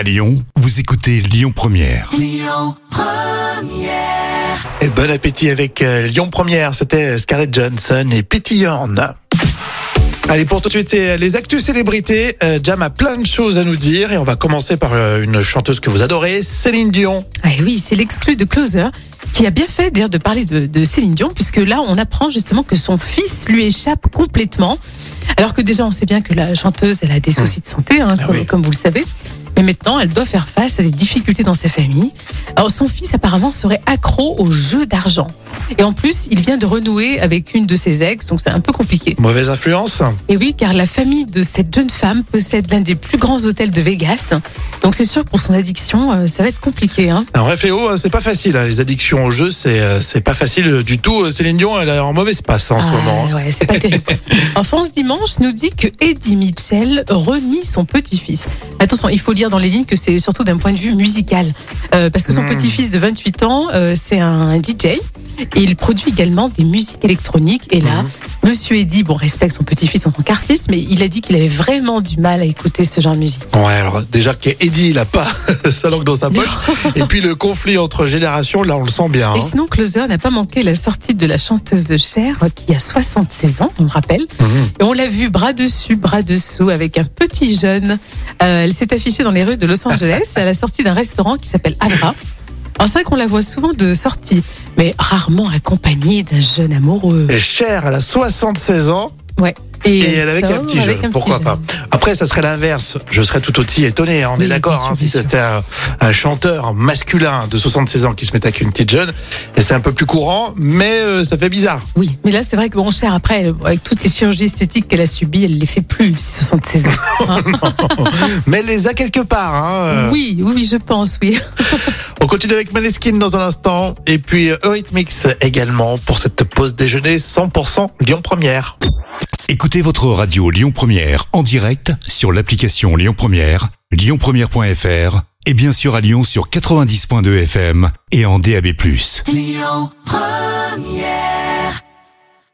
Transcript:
À Lyon, vous écoutez Lyon Première. Et bon appétit avec euh, Lyon Première. C'était Scarlett Johansson et Petty Horn. Allez, pour tout de suite, c'est les actus célébrités. Euh, Jam a plein de choses à nous dire et on va commencer par euh, une chanteuse que vous adorez, Céline Dion. Ah oui, c'est l'exclu de Closer qui a bien fait d'ailleurs de parler de, de Céline Dion puisque là on apprend justement que son fils lui échappe complètement. Alors que déjà on sait bien que la chanteuse elle a des soucis de santé hein, Ah comme, oui. comme vous le savez. Mais maintenant elle doit faire face à des difficultés dans sa famille. Alors son fils apparemment serait accro aux jeux d'argent. Et en plus il vient de renouer avec une de ses ex donc c'est un peu compliqué. Mauvaise influence Et oui, car la famille de cette jeune femme possède l'un des plus grands hôtels de Vegas. Donc c'est sûr que pour son addiction, euh, ça va être compliqué. Hein. Un vrai fléau, hein, c'est pas facile. hein. Les addictions au jeu, c'est euh, pas facile du tout. Euh, Céline Dion, elle est en mauvaise passe en ce Ah, moment. hein. ouais, c'est pas terrible. En France Dimanche nous dit que Eddie Mitchell renie son petit-fils. Attention, il faut lire dans les lignes que c'est surtout d'un point de vue musical. Euh, parce que son Hmm. petit-fils de 28 ans, euh, c'est un DJ. Et il produit également des musiques électroniques. Et là, Monsieur Eddie, bon, respecte son petit-fils en tant qu'artiste, mais il a dit qu'il avait vraiment du mal à écouter ce genre de musique. Ouais, alors déjà qu'Eddie, il a pas sa langue dans sa poche. Et puis le conflit entre générations, là, on le sent bien. Et hein. sinon, Closer n'a pas manqué la sortie de la chanteuse Cher, qui a 76 ans, on le rappelle. Mhm. Et on l'a vu bras dessus, bras dessous, avec un petit jeune. Euh, elle s'est affichée dans les rues de Los Angeles à la sortie d'un restaurant qui s'appelle Abra. Alors c'est vrai qu'on la voit souvent de sortie, mais rarement accompagnée d'un jeune amoureux. Et Cher, elle a 76 ans. Ouais. Et elle avec un petit jeune, un pourquoi petit pas. Après, ça serait l'inverse. Je serais tout aussi étonné, hein, on Oui, est d'accord. hein, si c'était un, un chanteur masculin de 76 ans qui se met avec une petite jeune, et c'est un peu plus courant, mais euh, ça fait bizarre. Oui, mais là c'est vrai que bon Cher après, avec toutes les chirurgies esthétiques qu'elle a subies, elle les fait plus, 76 ans. hein. mais elle les a quelque part. Hein. oui, oui, je pense, oui. On continue avec Maneskin dans un instant, et puis euh, Eurythmics également pour cette pause déjeuner 100% Lyon Première. Écoutez votre radio Lyon Première en direct sur l'application Lyon Première, lyonpremière.fr et bien sûr à Lyon sur 90.2 FM et en DAB+.